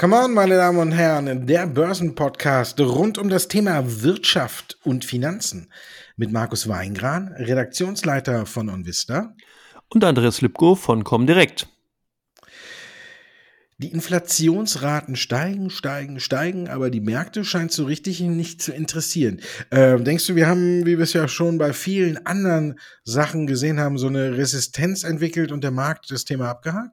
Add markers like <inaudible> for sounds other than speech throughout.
Come on, meine Damen und Herren, der Börsenpodcast rund um das Thema Wirtschaft und Finanzen mit Markus Weingran, Redaktionsleiter von OnVista. Und Andreas Lipko von Comdirect. Die Inflationsraten steigen, steigen, steigen, aber die Märkte scheint so richtig nicht zu interessieren. Äh, denkst du, wir haben, wie wir es ja schon bei vielen anderen Sachen gesehen haben, so eine Resistenz entwickelt und der Markt das Thema abgehakt?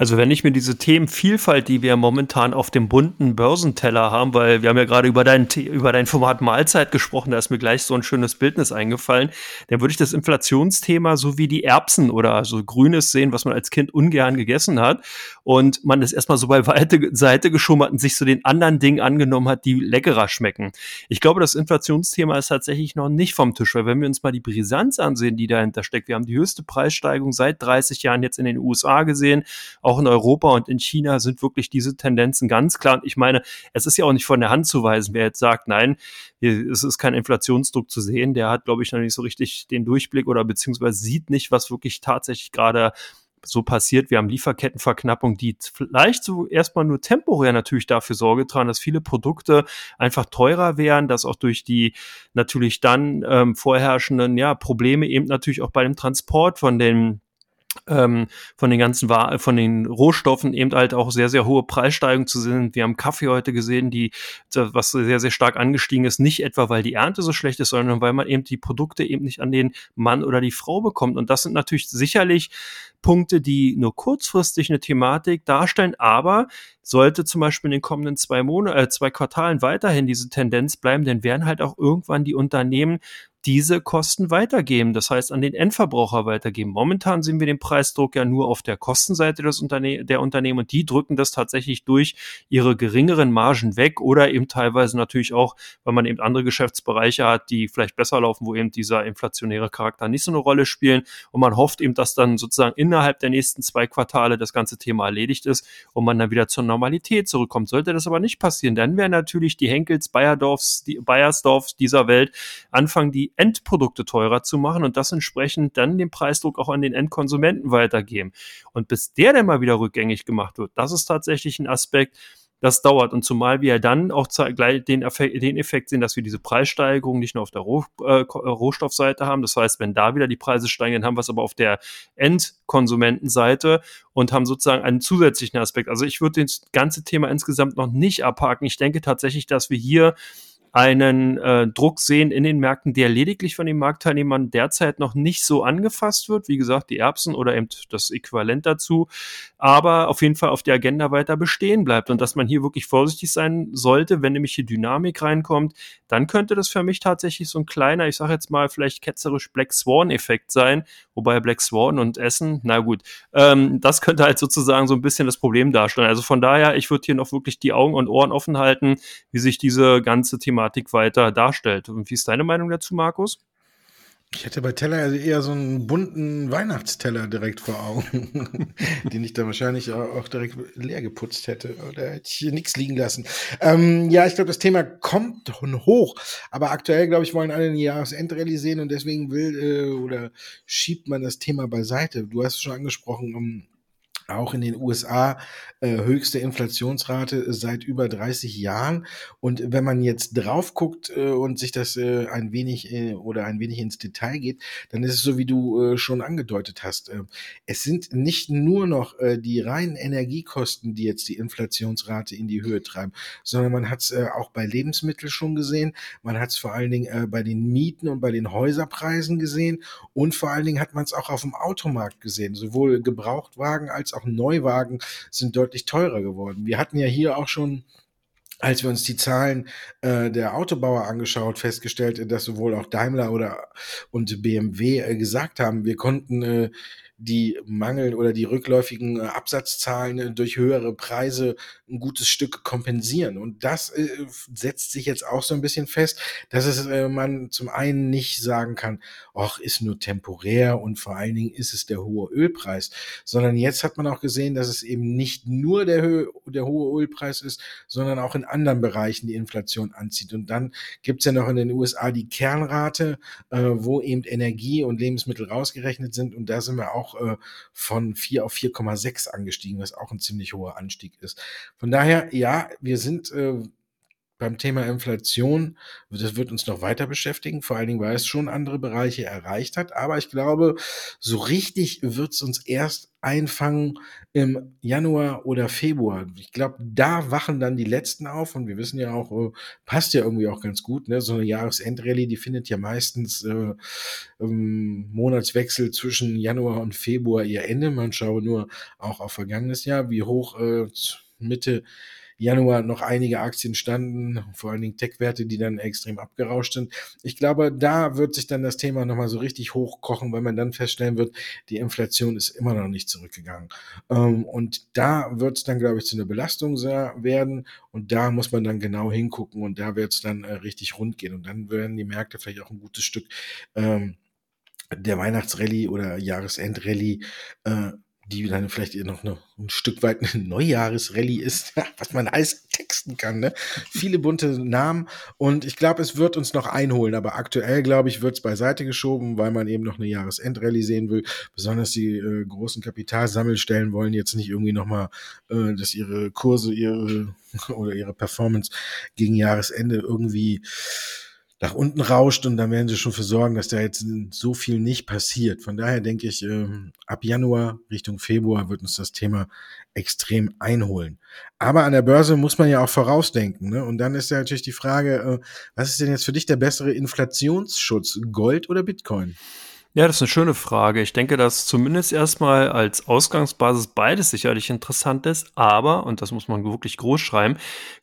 Also wenn ich mir diese Themenvielfalt, die wir momentan auf dem bunten Börsenteller haben, weil wir haben ja gerade über dein, über dein Format Mahlzeit gesprochen, da ist mir gleich so ein schönes Bildnis eingefallen, dann würde ich das Inflationsthema so wie die Erbsen oder so Grünes sehen, was man als Kind ungern gegessen hat und man ist erstmal so bei weite Seite geschummert und sich so den anderen Dingen angenommen hat, die leckerer schmecken. Ich glaube, das Inflationsthema ist tatsächlich noch nicht vom Tisch, weil wenn wir uns mal die Brisanz ansehen, die dahinter steckt, wir haben die höchste Preissteigerung seit 30 Jahren jetzt in den USA gesehen, auch in Europa und in China sind wirklich diese Tendenzen ganz klar. Und ich meine, es ist ja auch nicht von der Hand zu weisen, wer jetzt sagt, nein, es ist kein Inflationsdruck zu sehen, der hat, glaube ich, noch nicht so richtig den Durchblick oder beziehungsweise sieht nicht, was wirklich tatsächlich gerade so passiert. Wir haben Lieferkettenverknappung, die vielleicht so erstmal nur temporär natürlich dafür Sorge tragen, dass viele Produkte einfach teurer wären, dass auch durch die natürlich dann ähm, vorherrschenden ja, Probleme eben natürlich auch bei dem Transport von den ähm, von den ganzen War von den Rohstoffen eben halt auch sehr, sehr hohe Preissteigerungen zu sehen. Wir haben Kaffee heute gesehen, die, was sehr, sehr stark angestiegen ist, nicht etwa, weil die Ernte so schlecht ist, sondern weil man eben die Produkte eben nicht an den Mann oder die Frau bekommt. Und das sind natürlich sicherlich Punkte, die nur kurzfristig eine Thematik darstellen, aber sollte zum Beispiel in den kommenden zwei Monaten, äh, zwei Quartalen weiterhin diese Tendenz bleiben, dann werden halt auch irgendwann die Unternehmen diese Kosten weitergeben, das heißt an den Endverbraucher weitergeben. Momentan sehen wir den Preisdruck ja nur auf der Kostenseite des Unterne der Unternehmen und die drücken das tatsächlich durch ihre geringeren Margen weg oder eben teilweise natürlich auch, weil man eben andere Geschäftsbereiche hat, die vielleicht besser laufen, wo eben dieser inflationäre Charakter nicht so eine Rolle spielen und man hofft eben, dass dann sozusagen innerhalb der nächsten zwei Quartale das ganze Thema erledigt ist und man dann wieder zur Normalität zurückkommt. Sollte das aber nicht passieren, dann werden natürlich die Henkels, Bayerdorfs, die Bayersdorfs dieser Welt anfangen, die Endprodukte teurer zu machen und das entsprechend dann den Preisdruck auch an den Endkonsumenten weitergeben. Und bis der dann mal wieder rückgängig gemacht wird, das ist tatsächlich ein Aspekt, das dauert. Und zumal wir dann auch gleich den Effekt, den Effekt sehen, dass wir diese Preissteigerung nicht nur auf der Roh, äh, Rohstoffseite haben. Das heißt, wenn da wieder die Preise steigen, dann haben wir es aber auf der Endkonsumentenseite und haben sozusagen einen zusätzlichen Aspekt. Also ich würde das ganze Thema insgesamt noch nicht abhaken. Ich denke tatsächlich, dass wir hier einen äh, Druck sehen in den Märkten, der lediglich von den Marktteilnehmern derzeit noch nicht so angefasst wird. Wie gesagt, die Erbsen oder eben das Äquivalent dazu, aber auf jeden Fall auf der Agenda weiter bestehen bleibt und dass man hier wirklich vorsichtig sein sollte, wenn nämlich hier Dynamik reinkommt, dann könnte das für mich tatsächlich so ein kleiner, ich sage jetzt mal vielleicht ketzerisch Black Swan-Effekt sein, wobei Black Swan und Essen, na gut, ähm, das könnte halt sozusagen so ein bisschen das Problem darstellen. Also von daher, ich würde hier noch wirklich die Augen und Ohren offen halten, wie sich diese ganze Thema Thematik weiter darstellt. Und wie ist deine Meinung dazu, Markus? Ich hätte bei Teller also eher so einen bunten Weihnachtsteller direkt vor Augen, <laughs> den ich dann wahrscheinlich auch direkt leer geputzt hätte oder hätte ich hier nichts liegen lassen. Ähm, ja, ich glaube, das Thema kommt hoch, aber aktuell, glaube ich, wollen alle eine Jahresendrallye sehen und deswegen will äh, oder schiebt man das Thema beiseite. Du hast es schon angesprochen, um auch in den USA äh, höchste Inflationsrate seit über 30 Jahren. Und wenn man jetzt drauf guckt äh, und sich das äh, ein wenig äh, oder ein wenig ins Detail geht, dann ist es so, wie du äh, schon angedeutet hast. Äh, es sind nicht nur noch äh, die reinen Energiekosten, die jetzt die Inflationsrate in die Höhe treiben, sondern man hat es äh, auch bei Lebensmitteln schon gesehen. Man hat es vor allen Dingen äh, bei den Mieten und bei den Häuserpreisen gesehen. Und vor allen Dingen hat man es auch auf dem Automarkt gesehen. Sowohl Gebrauchtwagen als auch auch Neuwagen sind deutlich teurer geworden. Wir hatten ja hier auch schon als wir uns die Zahlen äh, der Autobauer angeschaut, festgestellt, dass sowohl auch Daimler oder und BMW äh, gesagt haben, wir konnten äh, die Mangel oder die rückläufigen äh, Absatzzahlen äh, durch höhere Preise ein gutes Stück kompensieren. Und das äh, setzt sich jetzt auch so ein bisschen fest, dass es man zum einen nicht sagen kann, ach, ist nur temporär und vor allen Dingen ist es der hohe Ölpreis, sondern jetzt hat man auch gesehen, dass es eben nicht nur der, der hohe Ölpreis ist, sondern auch in anderen Bereichen die Inflation anzieht. Und dann gibt's ja noch in den USA die Kernrate, äh, wo eben Energie und Lebensmittel rausgerechnet sind. Und da sind wir auch auch äh, von 4 auf 4,6 angestiegen, was auch ein ziemlich hoher Anstieg ist. Von daher, ja, wir sind äh, beim Thema Inflation. Das wird uns noch weiter beschäftigen, vor allen Dingen, weil es schon andere Bereiche erreicht hat. Aber ich glaube, so richtig wird es uns erst einfangen im Januar oder Februar. Ich glaube, da wachen dann die Letzten auf und wir wissen ja auch, äh, passt ja irgendwie auch ganz gut. Ne? So eine Jahresendrallye, die findet ja meistens äh, im Monatswechsel zwischen Januar und Februar ihr Ende. Man schaue nur auch auf vergangenes Jahr, wie hoch äh, Mitte Januar noch einige Aktien standen, vor allen Dingen Tech-Werte, die dann extrem abgerauscht sind. Ich glaube, da wird sich dann das Thema nochmal so richtig hochkochen, weil man dann feststellen wird, die Inflation ist immer noch nicht zurückgegangen. Ähm, und da wird es dann, glaube ich, zu einer Belastung werden und da muss man dann genau hingucken und da wird es dann äh, richtig rund gehen und dann werden die Märkte vielleicht auch ein gutes Stück ähm, der Weihnachtsrallye oder Jahresendrallye äh, die dann vielleicht noch eine, ein Stück weit eine Neujahresrallye ist, <laughs> was man alles texten kann. Ne? Viele bunte Namen und ich glaube, es wird uns noch einholen, aber aktuell, glaube ich, wird es beiseite geschoben, weil man eben noch eine Jahresendrallye sehen will. Besonders die äh, großen Kapitalsammelstellen wollen jetzt nicht irgendwie nochmal, äh, dass ihre Kurse, ihre <laughs> oder ihre Performance gegen Jahresende irgendwie nach unten rauscht und dann werden sie schon für sorgen, dass da jetzt so viel nicht passiert. Von daher denke ich, ähm, ab Januar Richtung Februar wird uns das Thema extrem einholen. Aber an der Börse muss man ja auch vorausdenken. Ne? Und dann ist ja natürlich die Frage, äh, was ist denn jetzt für dich der bessere Inflationsschutz, Gold oder Bitcoin? Ja, das ist eine schöne Frage. Ich denke, dass zumindest erstmal als Ausgangsbasis beides sicherlich interessant ist, aber, und das muss man wirklich groß schreiben,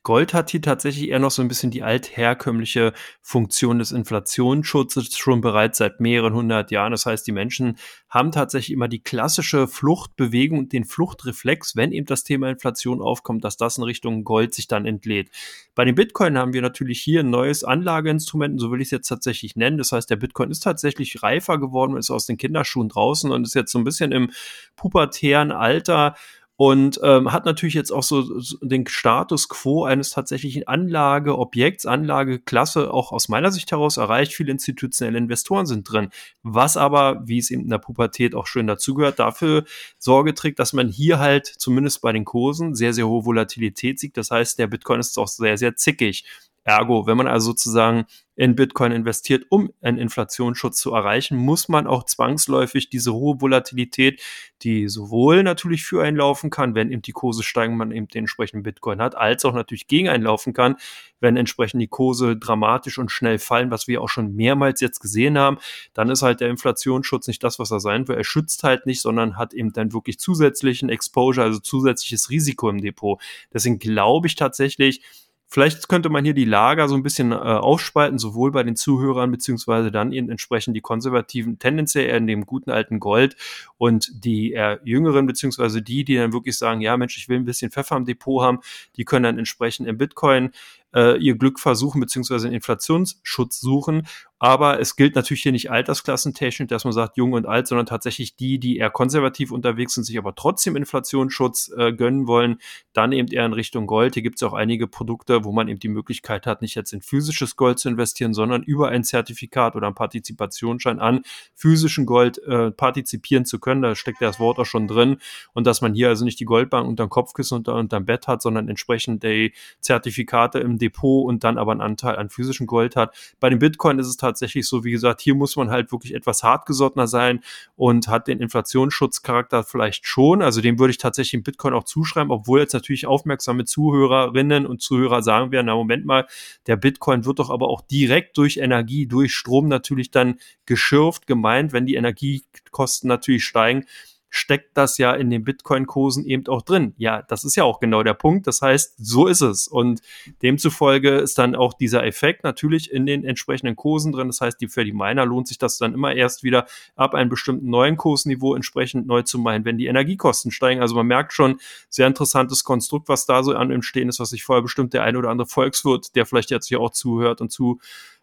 Gold hat hier tatsächlich eher noch so ein bisschen die altherkömmliche Funktion des Inflationsschutzes schon bereits seit mehreren hundert Jahren. Das heißt, die Menschen haben tatsächlich immer die klassische Fluchtbewegung und den Fluchtreflex, wenn eben das Thema Inflation aufkommt, dass das in Richtung Gold sich dann entlädt. Bei den Bitcoin haben wir natürlich hier ein neues Anlageinstrument, so will ich es jetzt tatsächlich nennen. Das heißt, der Bitcoin ist tatsächlich reifer geworden geworden, ist aus den Kinderschuhen draußen und ist jetzt so ein bisschen im pubertären Alter und ähm, hat natürlich jetzt auch so, so den Status quo eines tatsächlichen Anlageobjekts, Anlageklasse auch aus meiner Sicht heraus erreicht. Viele institutionelle Investoren sind drin, was aber, wie es eben in der Pubertät auch schön dazugehört, dafür Sorge trägt, dass man hier halt zumindest bei den Kursen sehr, sehr hohe Volatilität sieht. Das heißt, der Bitcoin ist auch sehr, sehr zickig. Ergo, wenn man also sozusagen in Bitcoin investiert, um einen Inflationsschutz zu erreichen, muss man auch zwangsläufig diese hohe Volatilität, die sowohl natürlich für einen laufen kann, wenn eben die Kurse steigen, man eben den entsprechenden Bitcoin hat, als auch natürlich gegen einen laufen kann, wenn entsprechend die Kurse dramatisch und schnell fallen, was wir auch schon mehrmals jetzt gesehen haben, dann ist halt der Inflationsschutz nicht das, was er sein will. Er schützt halt nicht, sondern hat eben dann wirklich zusätzlichen Exposure, also zusätzliches Risiko im Depot. Deswegen glaube ich tatsächlich, Vielleicht könnte man hier die Lager so ein bisschen äh, aufspalten, sowohl bei den Zuhörern beziehungsweise dann eben entsprechend die Konservativen tendenziell eher in dem guten alten Gold und die eher jüngeren beziehungsweise die, die dann wirklich sagen, ja Mensch, ich will ein bisschen Pfeffer im Depot haben, die können dann entsprechend im Bitcoin äh, ihr Glück versuchen, beziehungsweise einen Inflationsschutz suchen. Aber es gilt natürlich hier nicht altersklassentechnisch, dass man sagt jung und alt, sondern tatsächlich die, die eher konservativ unterwegs sind, sich aber trotzdem Inflationsschutz äh, gönnen wollen, dann eben eher in Richtung Gold. Hier gibt es auch einige Produkte, wo man eben die Möglichkeit hat, nicht jetzt in physisches Gold zu investieren, sondern über ein Zertifikat oder einen Partizipationsschein an physischen Gold äh, partizipieren zu können. Da steckt das Wort auch schon drin. Und dass man hier also nicht die Goldbank unter dem Kopfkissen und unter dem Bett hat, sondern entsprechend die Zertifikate im Depot und dann aber einen Anteil an physischem Gold hat. Bei dem Bitcoin ist es tatsächlich so, wie gesagt, hier muss man halt wirklich etwas hartgesottener sein und hat den Inflationsschutzcharakter vielleicht schon. Also dem würde ich tatsächlich im Bitcoin auch zuschreiben, obwohl jetzt natürlich aufmerksame Zuhörerinnen und Zuhörer sagen werden, na Moment mal, der Bitcoin wird doch aber auch direkt durch Energie, durch Strom natürlich dann geschürft, gemeint, wenn die Energiekosten natürlich steigen steckt das ja in den Bitcoin-Kursen eben auch drin. Ja, das ist ja auch genau der Punkt. Das heißt, so ist es. Und demzufolge ist dann auch dieser Effekt natürlich in den entsprechenden Kursen drin. Das heißt, die, für die Miner lohnt sich das dann immer erst wieder ab einem bestimmten neuen Kursniveau entsprechend neu zu meinen, wenn die Energiekosten steigen. Also man merkt schon, sehr interessantes Konstrukt, was da so an im Stehen ist, was sich vorher bestimmt der eine oder andere Volkswirt, der vielleicht jetzt hier auch zuhört und zu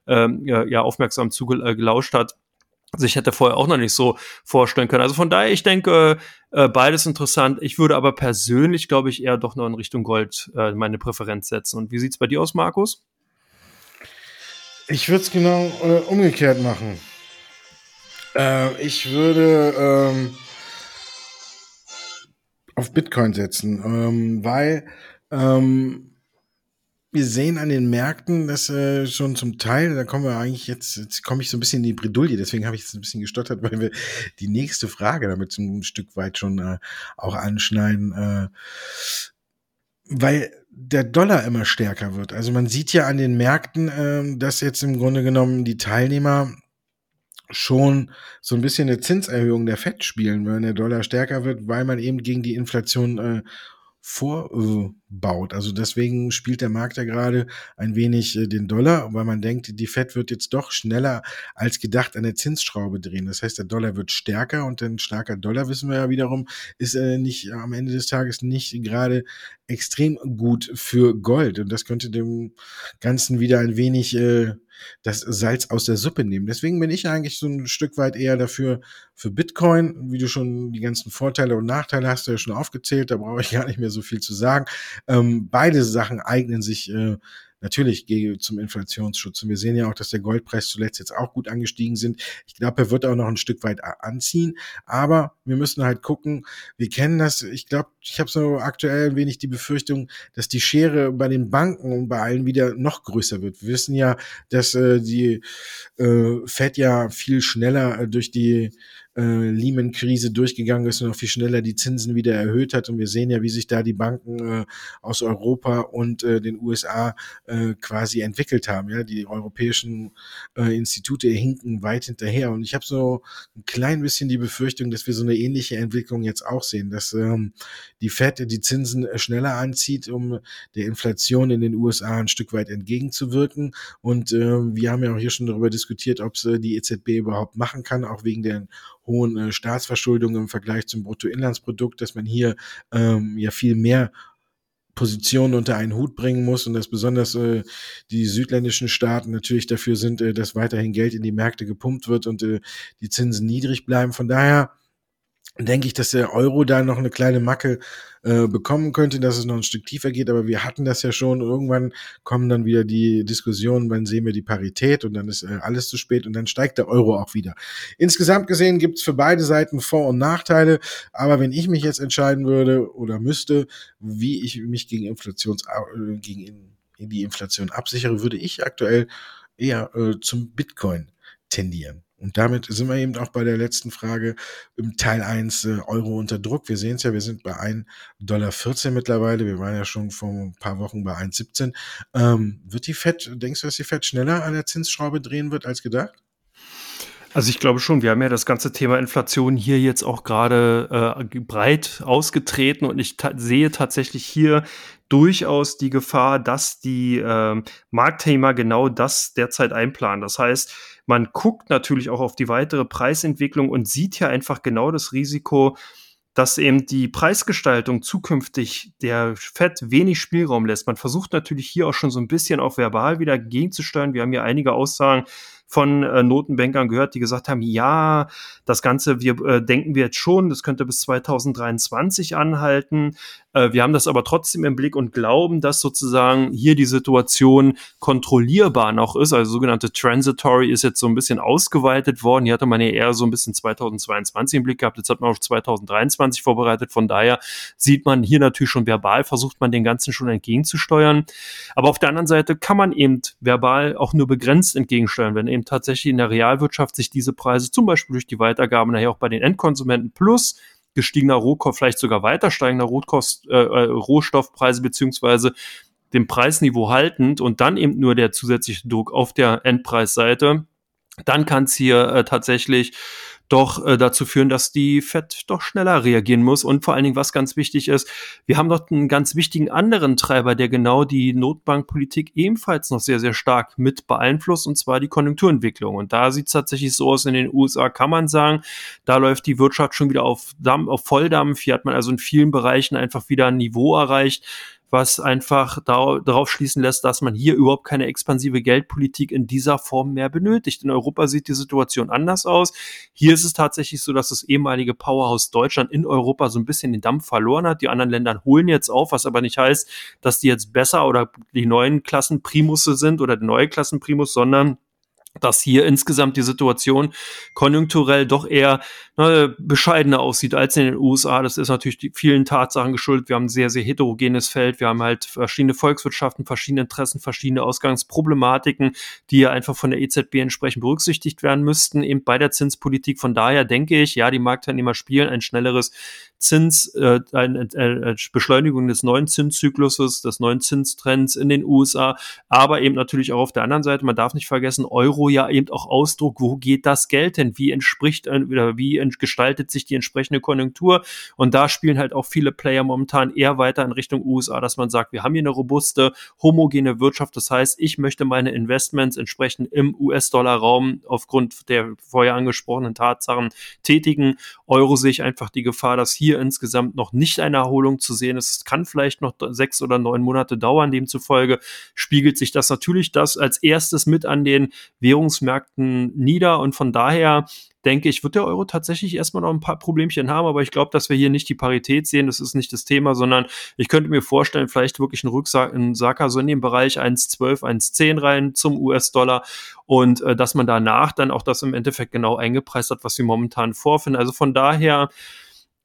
ähm, ja, aufmerksam zugelauscht hat, sich hätte vorher auch noch nicht so vorstellen können. Also von daher, ich denke, äh, beides interessant. Ich würde aber persönlich, glaube ich, eher doch noch in Richtung Gold äh, meine Präferenz setzen. Und wie sieht's bei dir aus, Markus? Ich würde es genau äh, umgekehrt machen. Äh, ich würde ähm, auf Bitcoin setzen, ähm, weil ähm, wir sehen an den Märkten, dass äh, schon zum Teil, da kommen wir eigentlich jetzt, jetzt komme ich so ein bisschen in die Bredouille, deswegen habe ich jetzt ein bisschen gestottert, <laughs> weil wir die nächste Frage damit so ein Stück weit schon äh, auch anschneiden, äh, weil der Dollar immer stärker wird. Also man sieht ja an den Märkten, äh, dass jetzt im Grunde genommen die Teilnehmer schon so ein bisschen eine Zinserhöhung der FED spielen, wenn der Dollar stärker wird, weil man eben gegen die Inflation äh, vorbaut. Also deswegen spielt der Markt ja gerade ein wenig äh, den Dollar, weil man denkt, die Fed wird jetzt doch schneller als gedacht an der Zinsschraube drehen. Das heißt, der Dollar wird stärker und ein starker Dollar, wissen wir ja wiederum, ist äh, nicht am Ende des Tages nicht gerade extrem gut für Gold. Und das könnte dem Ganzen wieder ein wenig äh, das Salz aus der Suppe nehmen. Deswegen bin ich eigentlich so ein Stück weit eher dafür für Bitcoin, wie du schon die ganzen Vorteile und Nachteile hast du ja schon aufgezählt, da brauche ich gar nicht mehr so viel zu sagen. Ähm, beide Sachen eignen sich äh, natürlich zum Inflationsschutz. Und wir sehen ja auch, dass der Goldpreis zuletzt jetzt auch gut angestiegen sind. Ich glaube, er wird auch noch ein Stück weit anziehen. Aber wir müssen halt gucken. Wir kennen das. Ich glaube, ich habe so aktuell ein wenig die Befürchtung, dass die Schere bei den Banken und bei allen wieder noch größer wird. Wir wissen ja, dass äh, die äh, Fed ja viel schneller äh, durch die äh, Lehman-Krise durchgegangen ist und noch viel schneller die Zinsen wieder erhöht hat. Und wir sehen ja, wie sich da die Banken äh, aus Europa und äh, den USA äh, quasi entwickelt haben. Ja, die europäischen äh, Institute hinken weit hinterher. Und ich habe so ein klein bisschen die Befürchtung, dass wir so eine ähnliche Entwicklung jetzt auch sehen, dass ähm, die Fed die Zinsen schneller anzieht, um der Inflation in den USA ein Stück weit entgegenzuwirken. Und äh, wir haben ja auch hier schon darüber diskutiert, ob es äh, die EZB überhaupt machen kann, auch wegen der hohen äh, Staatsverschuldung im Vergleich zum Bruttoinlandsprodukt, dass man hier ähm, ja viel mehr Positionen unter einen Hut bringen muss und dass besonders äh, die südländischen Staaten natürlich dafür sind, äh, dass weiterhin Geld in die Märkte gepumpt wird und äh, die Zinsen niedrig bleiben. Von daher denke ich, dass der Euro da noch eine kleine Macke äh, bekommen könnte, dass es noch ein Stück tiefer geht. Aber wir hatten das ja schon. Irgendwann kommen dann wieder die Diskussionen, wann sehen wir die Parität und dann ist äh, alles zu spät und dann steigt der Euro auch wieder. Insgesamt gesehen gibt es für beide Seiten Vor- und Nachteile. Aber wenn ich mich jetzt entscheiden würde oder müsste, wie ich mich gegen Inflations äh, gegen die Inflation absichere, würde ich aktuell eher äh, zum Bitcoin tendieren. Und damit sind wir eben auch bei der letzten Frage im Teil 1 äh, Euro unter Druck. Wir sehen es ja, wir sind bei 1,14 Dollar mittlerweile. Wir waren ja schon vor ein paar Wochen bei 1,17. Ähm, wird die FED, denkst du, dass die FED schneller an der Zinsschraube drehen wird als gedacht? Also ich glaube schon, wir haben ja das ganze Thema Inflation hier jetzt auch gerade äh, breit ausgetreten und ich ta sehe tatsächlich hier durchaus die Gefahr, dass die äh, Marktthema genau das derzeit einplanen. Das heißt, man guckt natürlich auch auf die weitere Preisentwicklung und sieht ja einfach genau das Risiko, dass eben die Preisgestaltung zukünftig der Fed wenig Spielraum lässt. Man versucht natürlich hier auch schon so ein bisschen auch verbal wieder gegenzusteuern. Wir haben hier einige Aussagen von äh, Notenbankern gehört, die gesagt haben, ja, das Ganze, wir äh, denken wir jetzt schon, das könnte bis 2023 anhalten. Äh, wir haben das aber trotzdem im Blick und glauben, dass sozusagen hier die Situation kontrollierbar noch ist. Also sogenannte Transitory ist jetzt so ein bisschen ausgeweitet worden. Hier hatte man ja eher so ein bisschen 2022 im Blick gehabt. Jetzt hat man auf 2023 vorbereitet. Von daher sieht man hier natürlich schon verbal, versucht man den Ganzen schon entgegenzusteuern. Aber auf der anderen Seite kann man eben verbal auch nur begrenzt entgegensteuern, wenn eben tatsächlich in der Realwirtschaft sich diese Preise zum Beispiel durch die Weitergabe nachher auch bei den Endkonsumenten plus gestiegener Rohkost, vielleicht sogar weiter steigender Rohkost, äh, äh, Rohstoffpreise beziehungsweise dem Preisniveau haltend und dann eben nur der zusätzliche Druck auf der Endpreisseite, dann kann es hier äh, tatsächlich doch äh, dazu führen, dass die Fed doch schneller reagieren muss. Und vor allen Dingen, was ganz wichtig ist, wir haben dort einen ganz wichtigen anderen Treiber, der genau die Notbankpolitik ebenfalls noch sehr, sehr stark mit beeinflusst, und zwar die Konjunkturentwicklung. Und da sieht es tatsächlich so aus, in den USA kann man sagen, da läuft die Wirtschaft schon wieder auf, Dampf, auf Volldampf. Hier hat man also in vielen Bereichen einfach wieder ein Niveau erreicht, was einfach darauf schließen lässt, dass man hier überhaupt keine expansive Geldpolitik in dieser Form mehr benötigt. In Europa sieht die Situation anders aus. Hier ist es tatsächlich so, dass das ehemalige Powerhouse Deutschland in Europa so ein bisschen den Dampf verloren hat. Die anderen Länder holen jetzt auf, was aber nicht heißt, dass die jetzt besser oder die neuen Klassen Primusse sind oder die neue Klassen Primus, sondern dass hier insgesamt die Situation konjunkturell doch eher ne, bescheidener aussieht als in den USA. Das ist natürlich vielen Tatsachen geschuldet. Wir haben ein sehr, sehr heterogenes Feld. Wir haben halt verschiedene Volkswirtschaften, verschiedene Interessen, verschiedene Ausgangsproblematiken, die ja einfach von der EZB entsprechend berücksichtigt werden müssten, eben bei der Zinspolitik. Von daher denke ich, ja, die Marktteilnehmer spielen ein schnelleres Zins, äh, eine, Beschleunigung des neuen Zinszykluses, des neuen Zinstrends in den USA, aber eben natürlich auch auf der anderen Seite, man darf nicht vergessen, Euro ja eben auch Ausdruck, wo geht das Geld denn? Wie entspricht oder wie gestaltet sich die entsprechende Konjunktur? Und da spielen halt auch viele Player momentan eher weiter in Richtung USA, dass man sagt, wir haben hier eine robuste, homogene Wirtschaft. Das heißt, ich möchte meine Investments entsprechend im US-Dollar-Raum aufgrund der vorher angesprochenen Tatsachen tätigen. Euro sehe ich einfach die Gefahr, dass hier hier insgesamt noch nicht eine Erholung zu sehen ist. Es kann vielleicht noch sechs oder neun Monate dauern. Demzufolge spiegelt sich das natürlich das als erstes mit an den Währungsmärkten nieder und von daher denke ich, wird der Euro tatsächlich erstmal noch ein paar Problemchen haben, aber ich glaube, dass wir hier nicht die Parität sehen, das ist nicht das Thema, sondern ich könnte mir vorstellen, vielleicht wirklich einen Rücksack, einen Sacker so in den Bereich 1,12, 1,10 rein zum US-Dollar und äh, dass man danach dann auch das im Endeffekt genau eingepreist hat, was wir momentan vorfinden. Also von daher,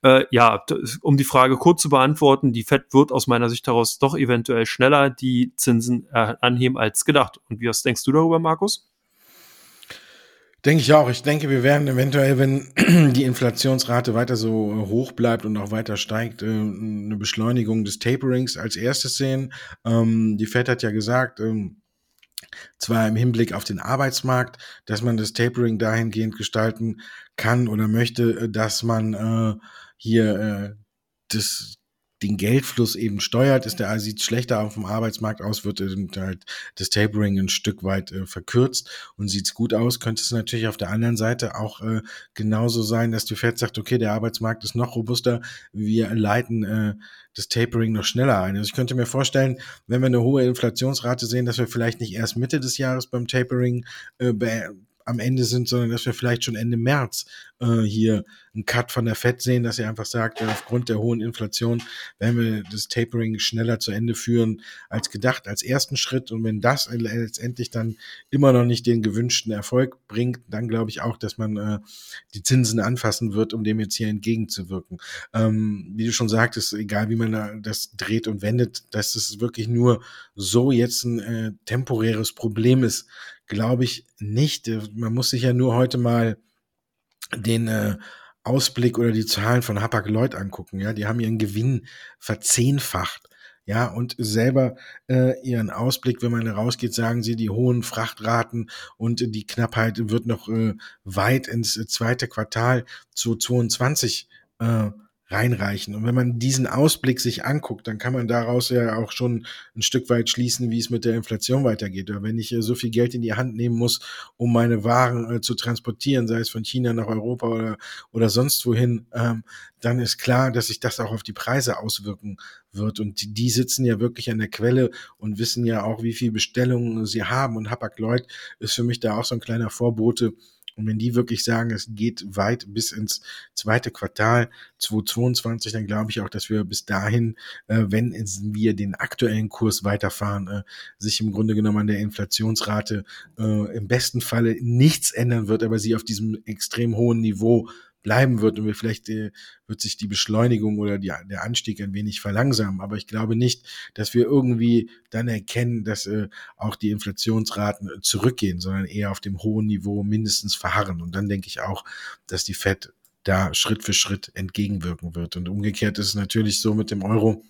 äh, ja, um die Frage kurz zu beantworten, die Fed wird aus meiner Sicht daraus doch eventuell schneller die Zinsen äh, anheben als gedacht. Und wie was denkst du darüber, Markus? Denke ich auch. Ich denke, wir werden eventuell, wenn <clears throat> die Inflationsrate weiter so hoch bleibt und auch weiter steigt, äh, eine Beschleunigung des Taperings als erstes sehen. Ähm, die Fed hat ja gesagt, ähm, zwar im Hinblick auf den Arbeitsmarkt, dass man das Tapering dahingehend gestalten kann oder möchte, äh, dass man äh, hier äh, das, den Geldfluss eben steuert, ist der sieht schlechter auf dem Arbeitsmarkt aus, wird halt das Tapering ein Stück weit äh, verkürzt und sieht's gut aus, könnte es natürlich auf der anderen Seite auch äh, genauso sein, dass die Fed sagt, okay, der Arbeitsmarkt ist noch robuster, wir leiten äh, das Tapering noch schneller ein. Also ich könnte mir vorstellen, wenn wir eine hohe Inflationsrate sehen, dass wir vielleicht nicht erst Mitte des Jahres beim Tapering äh, am Ende sind, sondern dass wir vielleicht schon Ende März äh, hier einen Cut von der Fed sehen, dass sie einfach sagt, aufgrund der hohen Inflation werden wir das Tapering schneller zu Ende führen als gedacht, als ersten Schritt. Und wenn das letztendlich dann immer noch nicht den gewünschten Erfolg bringt, dann glaube ich auch, dass man äh, die Zinsen anfassen wird, um dem jetzt hier entgegenzuwirken. Ähm, wie du schon sagtest, egal wie man das dreht und wendet, dass es wirklich nur so jetzt ein äh, temporäres Problem ist, glaube ich nicht. Äh, man muss sich ja nur heute mal den äh, Ausblick oder die Zahlen von Hapag-Lloyd angucken. Ja, die haben ihren Gewinn verzehnfacht. Ja, und selber äh, ihren Ausblick, wenn man rausgeht, sagen sie, die hohen Frachtraten und die Knappheit wird noch äh, weit ins zweite Quartal zu 22 äh, reinreichen. Und wenn man diesen Ausblick sich anguckt, dann kann man daraus ja auch schon ein Stück weit schließen, wie es mit der Inflation weitergeht. Oder wenn ich äh, so viel Geld in die Hand nehmen muss, um meine Waren äh, zu transportieren, sei es von China nach Europa oder, oder sonst wohin, ähm, dann ist klar, dass sich das auch auf die Preise auswirken wird. Und die, die sitzen ja wirklich an der Quelle und wissen ja auch, wie viel Bestellungen sie haben. Und Hapag-Lloyd ist für mich da auch so ein kleiner Vorbote, und wenn die wirklich sagen, es geht weit bis ins zweite Quartal 2022, dann glaube ich auch, dass wir bis dahin, äh, wenn wir den aktuellen Kurs weiterfahren, äh, sich im Grunde genommen an der Inflationsrate äh, im besten Falle nichts ändern wird, aber sie auf diesem extrem hohen Niveau bleiben wird und wir vielleicht äh, wird sich die Beschleunigung oder die, der Anstieg ein wenig verlangsamen. Aber ich glaube nicht, dass wir irgendwie dann erkennen, dass äh, auch die Inflationsraten zurückgehen, sondern eher auf dem hohen Niveau mindestens verharren. Und dann denke ich auch, dass die Fed da Schritt für Schritt entgegenwirken wird. Und umgekehrt ist es natürlich so mit dem Euro,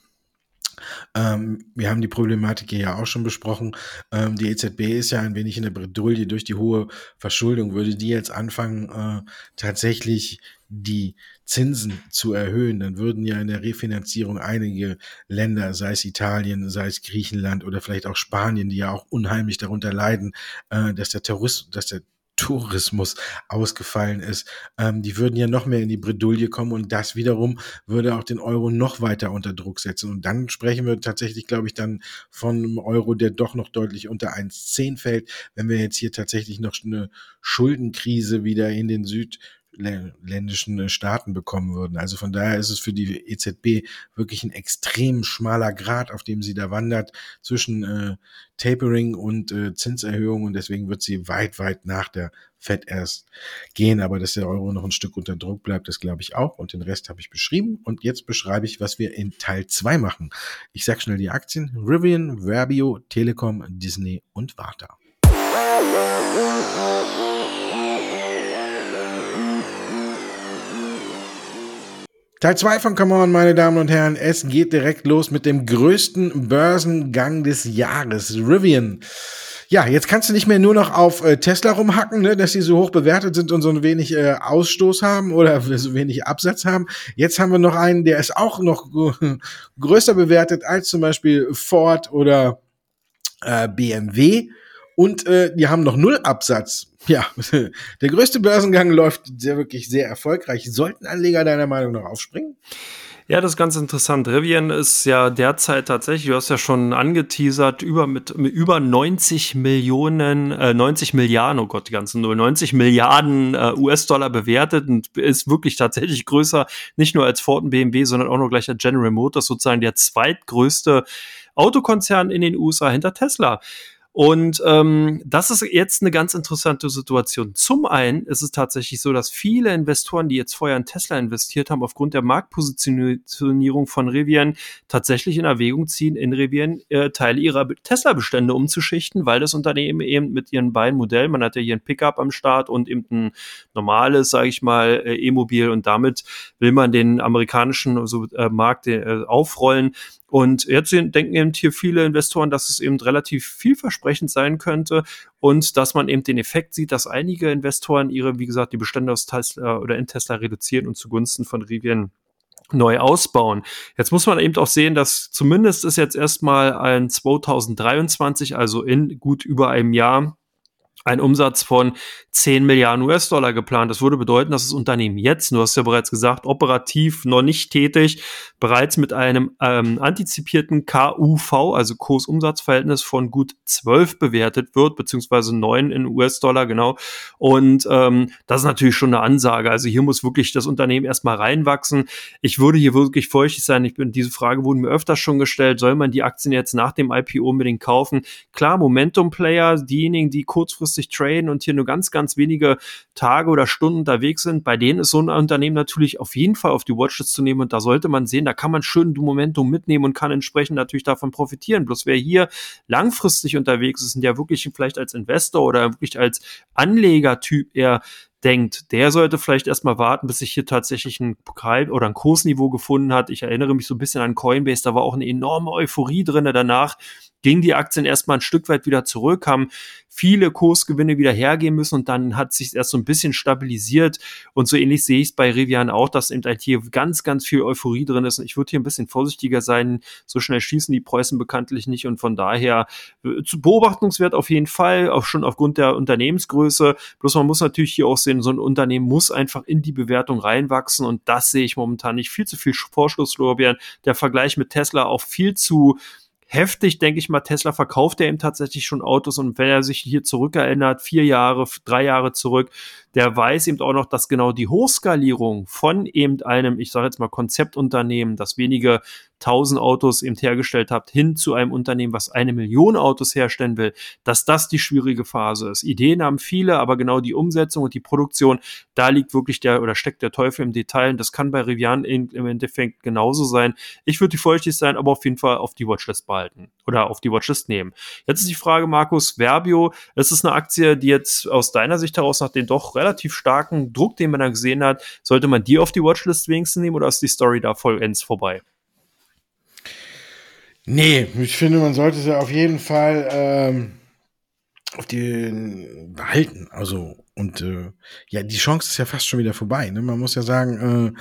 ähm, wir haben die Problematik ja auch schon besprochen. Ähm, die EZB ist ja ein wenig in der Bredouille durch die hohe Verschuldung. Würde die jetzt anfangen, äh, tatsächlich die Zinsen zu erhöhen, dann würden ja in der Refinanzierung einige Länder, sei es Italien, sei es Griechenland oder vielleicht auch Spanien, die ja auch unheimlich darunter leiden, äh, dass der Terrorismus, dass der Tourismus ausgefallen ist, ähm, die würden ja noch mehr in die Bredouille kommen und das wiederum würde auch den Euro noch weiter unter Druck setzen. Und dann sprechen wir tatsächlich, glaube ich, dann von einem Euro, der doch noch deutlich unter 1,10 fällt. Wenn wir jetzt hier tatsächlich noch eine Schuldenkrise wieder in den Süd ländischen äh, Staaten bekommen würden. Also von daher ist es für die EZB wirklich ein extrem schmaler Grad, auf dem sie da wandert zwischen äh, Tapering und äh, Zinserhöhung und deswegen wird sie weit, weit nach der Fed erst gehen. Aber dass der Euro noch ein Stück unter Druck bleibt, das glaube ich auch. Und den Rest habe ich beschrieben. Und jetzt beschreibe ich, was wir in Teil zwei machen. Ich sage schnell die Aktien. Rivian, Verbio, Telekom, Disney und Warta. Teil 2 von Come On, meine Damen und Herren. Es geht direkt los mit dem größten Börsengang des Jahres. Rivian. Ja, jetzt kannst du nicht mehr nur noch auf äh, Tesla rumhacken, ne, dass sie so hoch bewertet sind und so wenig äh, Ausstoß haben oder <laughs> so wenig Absatz haben. Jetzt haben wir noch einen, der ist auch noch <laughs> größer bewertet als zum Beispiel Ford oder äh, BMW. Und äh, die haben noch null Absatz. Ja, <laughs> der größte Börsengang läuft sehr wirklich sehr erfolgreich. Sollten Anleger deiner Meinung nach aufspringen? Ja, das ist ganz interessant. Rivian ist ja derzeit tatsächlich, du hast ja schon angeteasert, über mit, mit über 90 Millionen, äh, 90 Milliarden, oh Gott, die ganzen Null, 90 Milliarden äh, US-Dollar bewertet und ist wirklich tatsächlich größer, nicht nur als Ford und BMW, sondern auch noch gleich als General Motors, sozusagen der zweitgrößte Autokonzern in den USA hinter Tesla. Und ähm, das ist jetzt eine ganz interessante Situation. Zum einen ist es tatsächlich so, dass viele Investoren, die jetzt vorher in Tesla investiert haben, aufgrund der Marktpositionierung von Rivian tatsächlich in Erwägung ziehen, in Rivian äh, Teile ihrer Tesla-Bestände umzuschichten, weil das Unternehmen eben mit ihren beiden Modellen, man hat ja hier ein Pickup am Start und eben ein normales, sage ich mal, äh, E-Mobil und damit will man den amerikanischen also, äh, Markt äh, aufrollen und jetzt denken eben hier viele Investoren, dass es eben relativ vielversprechend sein könnte und dass man eben den Effekt sieht, dass einige Investoren ihre, wie gesagt, die Bestände aus Tesla oder in Tesla reduzieren und zugunsten von Rivian neu ausbauen. Jetzt muss man eben auch sehen, dass zumindest ist jetzt erstmal ein 2023, also in gut über einem Jahr, ein Umsatz von 10 Milliarden US-Dollar geplant. Das würde bedeuten, dass das Unternehmen jetzt, du hast ja bereits gesagt, operativ noch nicht tätig, bereits mit einem ähm, antizipierten KUV, also Kursumsatzverhältnis von gut 12 bewertet wird, beziehungsweise 9 in US-Dollar, genau. Und ähm, das ist natürlich schon eine Ansage. Also hier muss wirklich das Unternehmen erstmal reinwachsen. Ich würde hier wirklich feuchtig sein. Ich bin, diese Frage wurde mir öfters schon gestellt. Soll man die Aktien jetzt nach dem IPO unbedingt kaufen? Klar, Momentum-Player, diejenigen, die kurzfristig traden und hier nur ganz, ganz ganz wenige Tage oder Stunden unterwegs sind, bei denen ist so ein Unternehmen natürlich auf jeden Fall auf die Watchlist zu nehmen und da sollte man sehen, da kann man schön Momentum mitnehmen und kann entsprechend natürlich davon profitieren. Bloß wer hier langfristig unterwegs ist und der wirklich vielleicht als Investor oder wirklich als Anlegertyp eher denkt, der sollte vielleicht erstmal warten, bis sich hier tatsächlich ein Pokal oder ein Kursniveau gefunden hat. Ich erinnere mich so ein bisschen an Coinbase, da war auch eine enorme Euphorie drinne. Danach ging die Aktien erstmal ein Stück weit wieder zurück, haben viele Kursgewinne wieder hergehen müssen und dann hat sich erst so ein bisschen stabilisiert und so ähnlich sehe ich es bei Rivian auch, dass eben halt hier ganz, ganz viel Euphorie drin ist und ich würde hier ein bisschen vorsichtiger sein, so schnell schießen die Preußen bekanntlich nicht und von daher äh, zu beobachtungswert auf jeden Fall, auch schon aufgrund der Unternehmensgröße, bloß man muss natürlich hier auch sehen, so ein Unternehmen muss einfach in die Bewertung reinwachsen und das sehe ich momentan nicht. Viel zu viel Vorschlusslorbeeren, der Vergleich mit Tesla auch viel zu heftig, denke ich mal. Tesla verkauft ja eben tatsächlich schon Autos und wenn er sich hier zurückerinnert, vier Jahre, drei Jahre zurück, der weiß eben auch noch, dass genau die Hochskalierung von eben einem, ich sage jetzt mal Konzeptunternehmen, das wenige tausend Autos eben hergestellt hat, hin zu einem Unternehmen, was eine Million Autos herstellen will, dass das die schwierige Phase ist. Ideen haben viele, aber genau die Umsetzung und die Produktion, da liegt wirklich der oder steckt der Teufel im Detail. Und das kann bei Rivian im Endeffekt genauso sein. Ich würde die feuchtig sein, aber auf jeden Fall auf die Watchlist behalten oder auf die Watchlist nehmen. Jetzt ist die Frage, Markus, Verbio, es ist eine Aktie, die jetzt aus deiner Sicht heraus nach den doch relativ starken Druck, den man da gesehen hat, sollte man die auf die Watchlist wenigstens nehmen oder ist die Story da vollends vorbei? Nee, ich finde, man sollte sie auf jeden Fall ähm, auf die behalten. Also, und äh, ja, die Chance ist ja fast schon wieder vorbei. Ne? Man muss ja sagen, äh,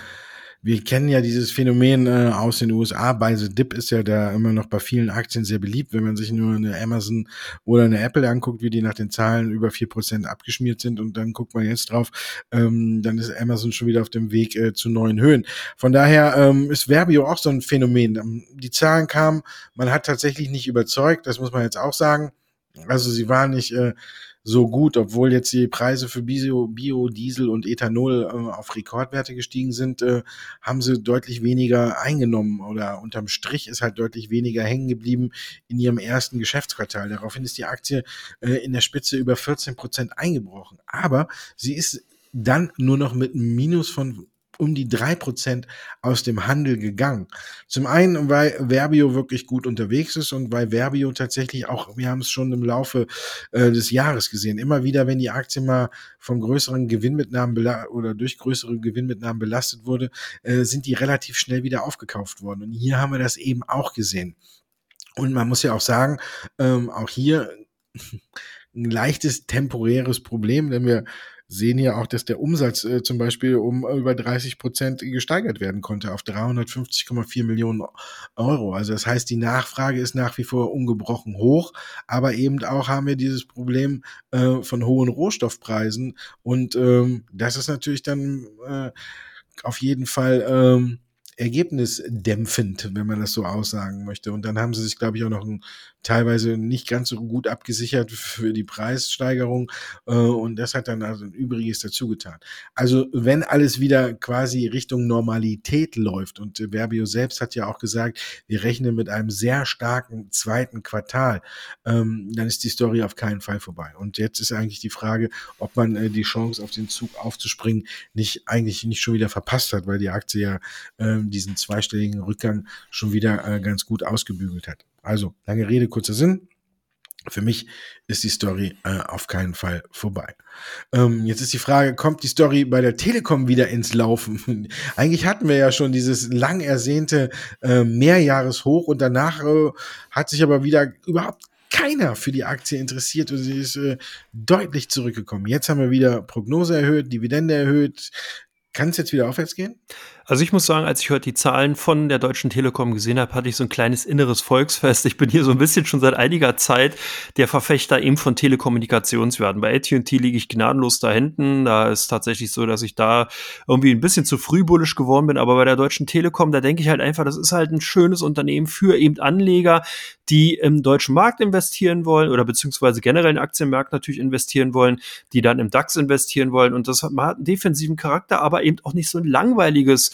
wir kennen ja dieses Phänomen äh, aus den USA. Bei The Dip ist ja da immer noch bei vielen Aktien sehr beliebt, wenn man sich nur eine Amazon oder eine Apple anguckt, wie die nach den Zahlen über vier Prozent abgeschmiert sind und dann guckt man jetzt drauf, ähm, dann ist Amazon schon wieder auf dem Weg äh, zu neuen Höhen. Von daher ähm, ist Verbio auch so ein Phänomen. Ähm, die Zahlen kamen, man hat tatsächlich nicht überzeugt, das muss man jetzt auch sagen. Also sie waren nicht äh, so gut, obwohl jetzt die Preise für Bio, Biodiesel und Ethanol äh, auf Rekordwerte gestiegen sind, äh, haben sie deutlich weniger eingenommen oder unterm Strich ist halt deutlich weniger hängen geblieben in ihrem ersten Geschäftsquartal. Daraufhin ist die Aktie äh, in der Spitze über 14 Prozent eingebrochen. Aber sie ist dann nur noch mit einem Minus von um die drei Prozent aus dem Handel gegangen. Zum einen, weil Verbio wirklich gut unterwegs ist und weil Verbio tatsächlich auch, wir haben es schon im Laufe äh, des Jahres gesehen, immer wieder, wenn die Aktie mal von größeren Gewinnmitnahmen oder durch größere Gewinnmitnahmen belastet wurde, äh, sind die relativ schnell wieder aufgekauft worden. Und hier haben wir das eben auch gesehen. Und man muss ja auch sagen, ähm, auch hier <laughs> ein leichtes temporäres Problem, denn wir sehen hier auch, dass der Umsatz äh, zum Beispiel um über 30 Prozent gesteigert werden konnte auf 350,4 Millionen Euro. Also das heißt, die Nachfrage ist nach wie vor ungebrochen hoch, aber eben auch haben wir dieses Problem äh, von hohen Rohstoffpreisen und ähm, das ist natürlich dann äh, auf jeden Fall ähm, ergebnisdämpfend, wenn man das so aussagen möchte. Und dann haben sie sich, glaube ich, auch noch ein teilweise nicht ganz so gut abgesichert für die Preissteigerung äh, und das hat dann also ein Übriges dazu getan. Also wenn alles wieder quasi Richtung Normalität läuft und Verbio selbst hat ja auch gesagt, wir rechnen mit einem sehr starken zweiten Quartal, ähm, dann ist die Story auf keinen Fall vorbei. Und jetzt ist eigentlich die Frage, ob man äh, die Chance auf den Zug aufzuspringen nicht eigentlich nicht schon wieder verpasst hat, weil die Aktie ja äh, diesen zweistelligen Rückgang schon wieder äh, ganz gut ausgebügelt hat. Also, lange Rede, kurzer Sinn. Für mich ist die Story äh, auf keinen Fall vorbei. Ähm, jetzt ist die Frage, kommt die Story bei der Telekom wieder ins Laufen? <laughs> Eigentlich hatten wir ja schon dieses lang ersehnte äh, Mehrjahreshoch und danach äh, hat sich aber wieder überhaupt keiner für die Aktie interessiert und sie ist äh, deutlich zurückgekommen. Jetzt haben wir wieder Prognose erhöht, Dividende erhöht. Kann es jetzt wieder aufwärts gehen? Also ich muss sagen, als ich heute die Zahlen von der Deutschen Telekom gesehen habe, hatte ich so ein kleines inneres Volksfest. Ich bin hier so ein bisschen schon seit einiger Zeit der Verfechter eben von Telekommunikationswerten. Bei AT&T liege ich gnadenlos da hinten. Da ist tatsächlich so, dass ich da irgendwie ein bisschen zu früh bullisch geworden bin. Aber bei der Deutschen Telekom, da denke ich halt einfach, das ist halt ein schönes Unternehmen für eben Anleger, die im deutschen Markt investieren wollen oder beziehungsweise generell in Aktienmarkt natürlich investieren wollen, die dann im DAX investieren wollen. Und das hat, hat einen defensiven Charakter, aber eben auch nicht so ein langweiliges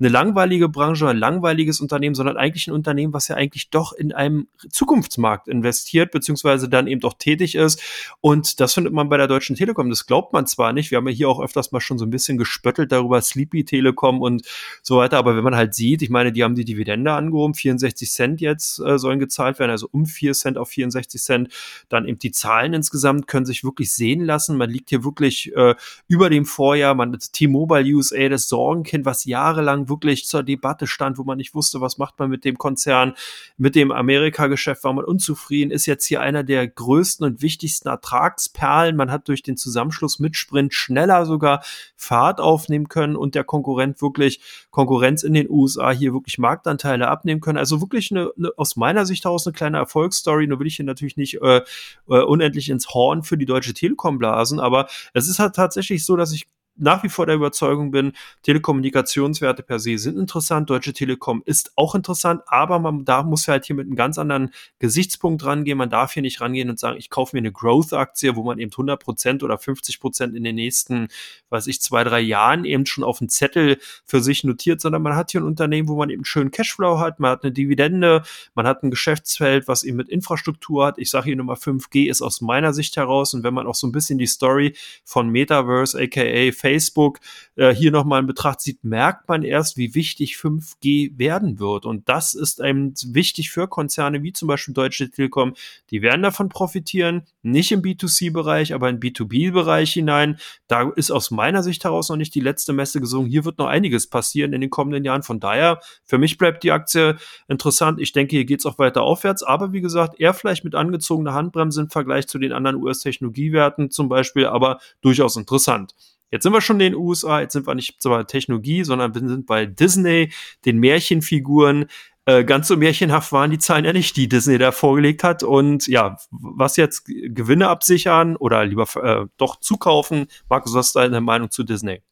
eine langweilige Branche, ein langweiliges Unternehmen, sondern eigentlich ein Unternehmen, was ja eigentlich doch in einem Zukunftsmarkt investiert, beziehungsweise dann eben doch tätig ist. Und das findet man bei der Deutschen Telekom. Das glaubt man zwar nicht. Wir haben ja hier auch öfters mal schon so ein bisschen gespöttelt darüber, Sleepy Telekom und so weiter. Aber wenn man halt sieht, ich meine, die haben die Dividende angehoben, 64 Cent jetzt äh, sollen gezahlt werden, also um 4 Cent auf 64 Cent. Dann eben die Zahlen insgesamt können sich wirklich sehen lassen. Man liegt hier wirklich äh, über dem Vorjahr. Man T-Mobile USA, das Sorgenkind, was jahrelang wirklich zur Debatte stand, wo man nicht wusste, was macht man mit dem Konzern, mit dem Amerika-Geschäft, war man unzufrieden, ist jetzt hier einer der größten und wichtigsten Ertragsperlen. Man hat durch den Zusammenschluss mit Sprint schneller sogar Fahrt aufnehmen können und der Konkurrent wirklich Konkurrenz in den USA hier wirklich Marktanteile abnehmen können. Also wirklich eine, eine aus meiner Sicht heraus eine kleine Erfolgsstory. Nur will ich hier natürlich nicht äh, äh, unendlich ins Horn für die Deutsche Telekom blasen, aber es ist halt tatsächlich so, dass ich nach wie vor der Überzeugung bin, Telekommunikationswerte per se sind interessant, Deutsche Telekom ist auch interessant, aber man da muss halt hier mit einem ganz anderen Gesichtspunkt rangehen. Man darf hier nicht rangehen und sagen, ich kaufe mir eine Growth-Aktie, wo man eben 100 Prozent oder 50 Prozent in den nächsten, weiß ich, zwei, drei Jahren eben schon auf dem Zettel für sich notiert, sondern man hat hier ein Unternehmen, wo man eben schön Cashflow hat, man hat eine Dividende, man hat ein Geschäftsfeld, was eben mit Infrastruktur hat. Ich sage hier Nummer 5G ist aus meiner Sicht heraus und wenn man auch so ein bisschen die Story von Metaverse, aka Facebook äh, hier nochmal in Betracht zieht, merkt man erst, wie wichtig 5G werden wird. Und das ist einem wichtig für Konzerne wie zum Beispiel Deutsche Telekom. Die werden davon profitieren, nicht im B2C-Bereich, aber im B2B-Bereich hinein. Da ist aus meiner Sicht heraus noch nicht die letzte Messe gesungen. Hier wird noch einiges passieren in den kommenden Jahren. Von daher, für mich bleibt die Aktie interessant. Ich denke, hier geht es auch weiter aufwärts. Aber wie gesagt, eher vielleicht mit angezogener Handbremse im Vergleich zu den anderen US-Technologiewerten zum Beispiel, aber durchaus interessant. Jetzt sind wir schon in den USA, jetzt sind wir nicht bei Technologie, sondern wir sind bei Disney, den Märchenfiguren. Äh, ganz so märchenhaft waren die Zahlen ja nicht, die Disney da vorgelegt hat. Und ja, was jetzt Gewinne absichern oder lieber äh, doch zukaufen, Markus, was ist deine Meinung zu Disney?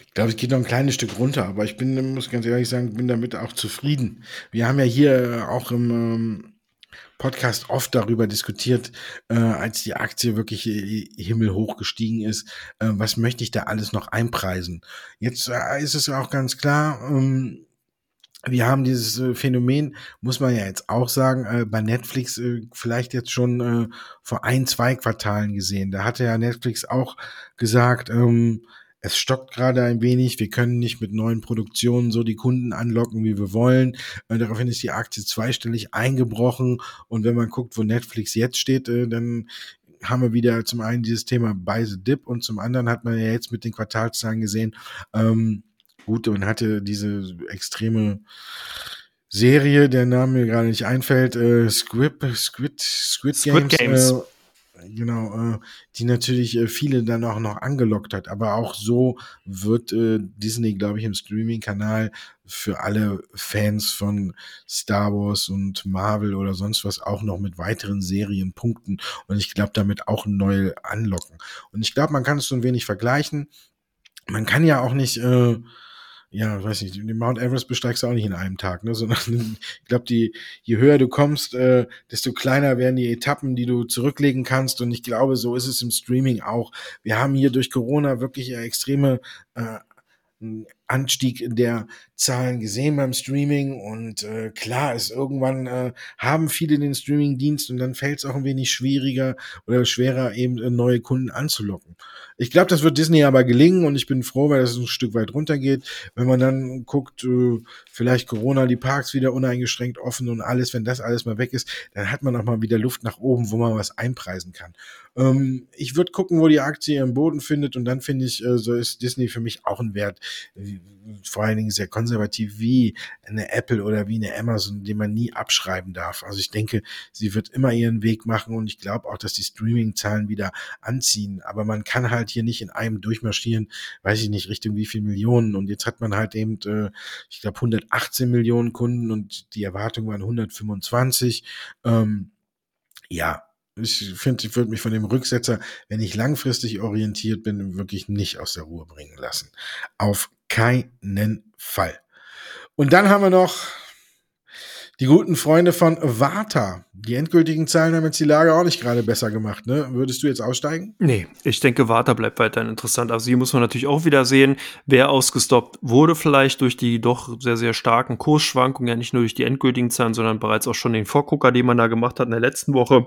Ich glaube, es geht noch ein kleines Stück runter, aber ich bin, muss ganz ehrlich sagen, bin damit auch zufrieden. Wir haben ja hier auch im ähm, Podcast oft darüber diskutiert, äh, als die Aktie wirklich äh, himmelhoch gestiegen ist, äh, was möchte ich da alles noch einpreisen. Jetzt äh, ist es auch ganz klar, ähm, wir haben dieses äh, Phänomen, muss man ja jetzt auch sagen, äh, bei Netflix äh, vielleicht jetzt schon vor ein, zwei Quartalen gesehen. Da hatte ja Netflix auch gesagt, ähm, es stockt gerade ein wenig, wir können nicht mit neuen Produktionen so die Kunden anlocken, wie wir wollen. Äh, daraufhin ist die Aktie zweistellig eingebrochen und wenn man guckt, wo Netflix jetzt steht, äh, dann haben wir wieder zum einen dieses Thema Buy the Dip und zum anderen hat man ja jetzt mit den Quartalszahlen gesehen, ähm, gut, man hatte diese extreme Serie, der Name mir gerade nicht einfällt, äh, Squid, Squid, Squid, Squid Games, Games. Äh, genau, äh, die natürlich äh, viele dann auch noch angelockt hat. Aber auch so wird äh, Disney, glaube ich, im Streaming-Kanal für alle Fans von Star Wars und Marvel oder sonst was auch noch mit weiteren Serien punkten und ich glaube damit auch neu anlocken. Und ich glaube, man kann es so ein wenig vergleichen. Man kann ja auch nicht äh, ja, weiß nicht, den Mount Everest besteigst du auch nicht in einem Tag, ne? Sondern <laughs> ich glaube, die, je höher du kommst, äh, desto kleiner werden die Etappen, die du zurücklegen kannst. Und ich glaube, so ist es im Streaming auch. Wir haben hier durch Corona wirklich extreme äh, Anstieg der Zahlen gesehen beim Streaming und äh, klar ist irgendwann äh, haben viele den Streaming-Dienst und dann fällt es auch ein wenig schwieriger oder schwerer eben äh, neue Kunden anzulocken. Ich glaube, das wird Disney aber gelingen und ich bin froh, weil das ein Stück weit runtergeht. Wenn man dann guckt, äh, vielleicht Corona, die Parks wieder uneingeschränkt offen und alles, wenn das alles mal weg ist, dann hat man auch mal wieder Luft nach oben, wo man was einpreisen kann. Ähm, ich würde gucken, wo die Aktie ihren Boden findet und dann finde ich, äh, so ist Disney für mich auch ein Wert vor allen Dingen sehr konservativ wie eine Apple oder wie eine Amazon, den man nie abschreiben darf. Also ich denke, sie wird immer ihren Weg machen und ich glaube auch, dass die Streaming-Zahlen wieder anziehen. Aber man kann halt hier nicht in einem durchmarschieren, weiß ich nicht, Richtung wie viel Millionen. Und jetzt hat man halt eben, äh, ich glaube, 118 Millionen Kunden und die Erwartung waren 125. Ähm, ja, ich finde, ich würde mich von dem Rücksetzer, wenn ich langfristig orientiert bin, wirklich nicht aus der Ruhe bringen lassen. Auf keinen Fall. Und dann haben wir noch die guten Freunde von Warta. Die endgültigen Zahlen haben jetzt die Lage auch nicht gerade besser gemacht. Ne? Würdest du jetzt aussteigen? Nee, ich denke, Warta bleibt weiterhin interessant. Also hier muss man natürlich auch wieder sehen, wer ausgestoppt wurde vielleicht durch die doch sehr, sehr starken Kursschwankungen. Ja, nicht nur durch die endgültigen Zahlen, sondern bereits auch schon den Vorgucker, den man da gemacht hat in der letzten Woche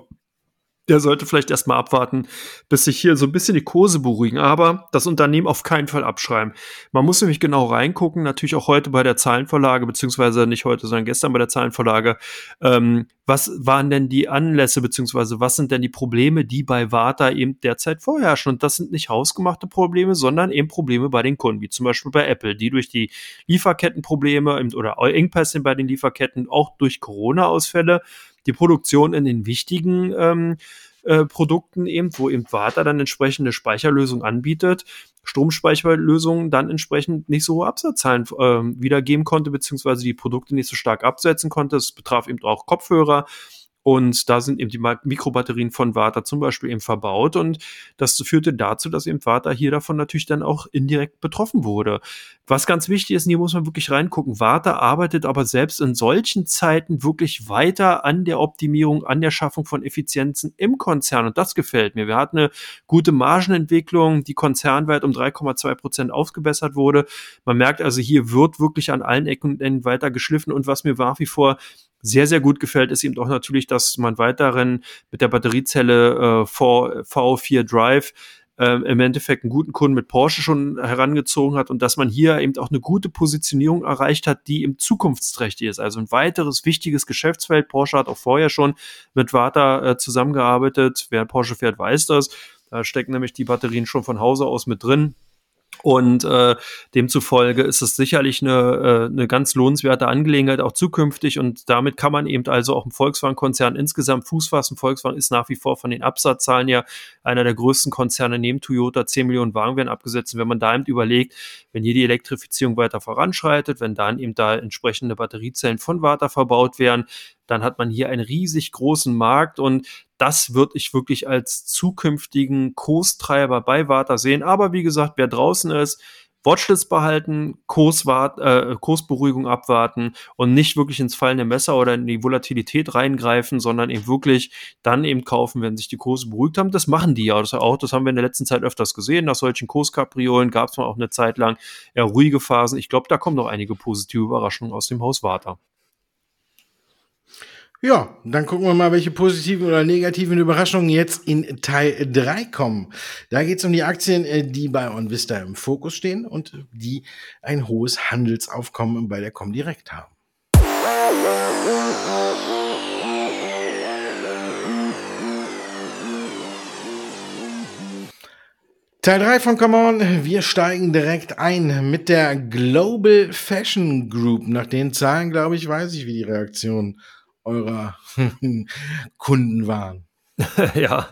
der sollte vielleicht erstmal abwarten, bis sich hier so ein bisschen die Kurse beruhigen, aber das Unternehmen auf keinen Fall abschreiben. Man muss nämlich genau reingucken, natürlich auch heute bei der Zahlenvorlage, beziehungsweise nicht heute, sondern gestern bei der Zahlenvorlage. Ähm, was waren denn die Anlässe, beziehungsweise was sind denn die Probleme, die bei Warta eben derzeit vorherrschen? Und das sind nicht hausgemachte Probleme, sondern eben Probleme bei den Kunden, wie zum Beispiel bei Apple, die durch die Lieferkettenprobleme oder Engpässe bei den Lieferketten, auch durch Corona-Ausfälle, die Produktion in den wichtigen ähm, äh, Produkten eben, wo eben Warta dann entsprechende Speicherlösungen anbietet, Stromspeicherlösungen dann entsprechend nicht so hohe Absatzzahlen äh, wiedergeben konnte, beziehungsweise die Produkte nicht so stark absetzen konnte. Es betraf eben auch Kopfhörer und da sind eben die Mikrobatterien von Warta zum Beispiel eben verbaut. Und das führte dazu, dass eben Warta hier davon natürlich dann auch indirekt betroffen wurde. Was ganz wichtig ist, und hier muss man wirklich reingucken, Warta arbeitet aber selbst in solchen Zeiten wirklich weiter an der Optimierung, an der Schaffung von Effizienzen im Konzern. Und das gefällt mir. Wir hatten eine gute Margenentwicklung, die konzernweit um 3,2 Prozent aufgebessert wurde. Man merkt also, hier wird wirklich an allen Ecken weiter geschliffen. Und was mir nach wie vor sehr, sehr gut gefällt, ist eben auch natürlich, dass man weiterhin mit der Batteriezelle äh, VO4 Drive äh, im Endeffekt einen guten Kunden mit Porsche schon herangezogen hat und dass man hier eben auch eine gute Positionierung erreicht hat, die im zukunftsträchtig ist. Also ein weiteres wichtiges Geschäftsfeld. Porsche hat auch vorher schon mit Warta äh, zusammengearbeitet. Wer Porsche fährt, weiß das. Da stecken nämlich die Batterien schon von Hause aus mit drin. Und äh, demzufolge ist es sicherlich eine, äh, eine ganz lohnenswerte Angelegenheit, auch zukünftig. Und damit kann man eben also auch im Volkswagen-Konzern insgesamt Fuß fassen. Volkswagen ist nach wie vor von den Absatzzahlen ja einer der größten Konzerne neben Toyota. 10 Millionen Wagen werden abgesetzt. Und wenn man da eben überlegt, wenn hier die Elektrifizierung weiter voranschreitet, wenn dann eben da entsprechende Batteriezellen von Warta verbaut werden, dann hat man hier einen riesig großen Markt und das würde ich wirklich als zukünftigen Kurstreiber bei Warta sehen. Aber wie gesagt, wer draußen ist, Watchlist behalten, Kurswart, äh, Kursberuhigung abwarten und nicht wirklich ins fallende Messer oder in die Volatilität reingreifen, sondern eben wirklich dann eben kaufen, wenn sich die Kurse beruhigt haben. Das machen die ja auch. Das haben wir in der letzten Zeit öfters gesehen. Nach solchen Kurskapriolen gab es mal auch eine Zeit lang eher ruhige Phasen. Ich glaube, da kommen noch einige positive Überraschungen aus dem Haus Warta. Ja, dann gucken wir mal, welche positiven oder negativen Überraschungen jetzt in Teil 3 kommen. Da geht es um die Aktien, äh, die bei OnVista im Fokus stehen und die ein hohes Handelsaufkommen bei der Comdirect haben. Teil 3 von Come On. Wir steigen direkt ein mit der Global Fashion Group. Nach den Zahlen, glaube ich, weiß ich, wie die Reaktion eurer <laughs> Kunden waren. <laughs> ja,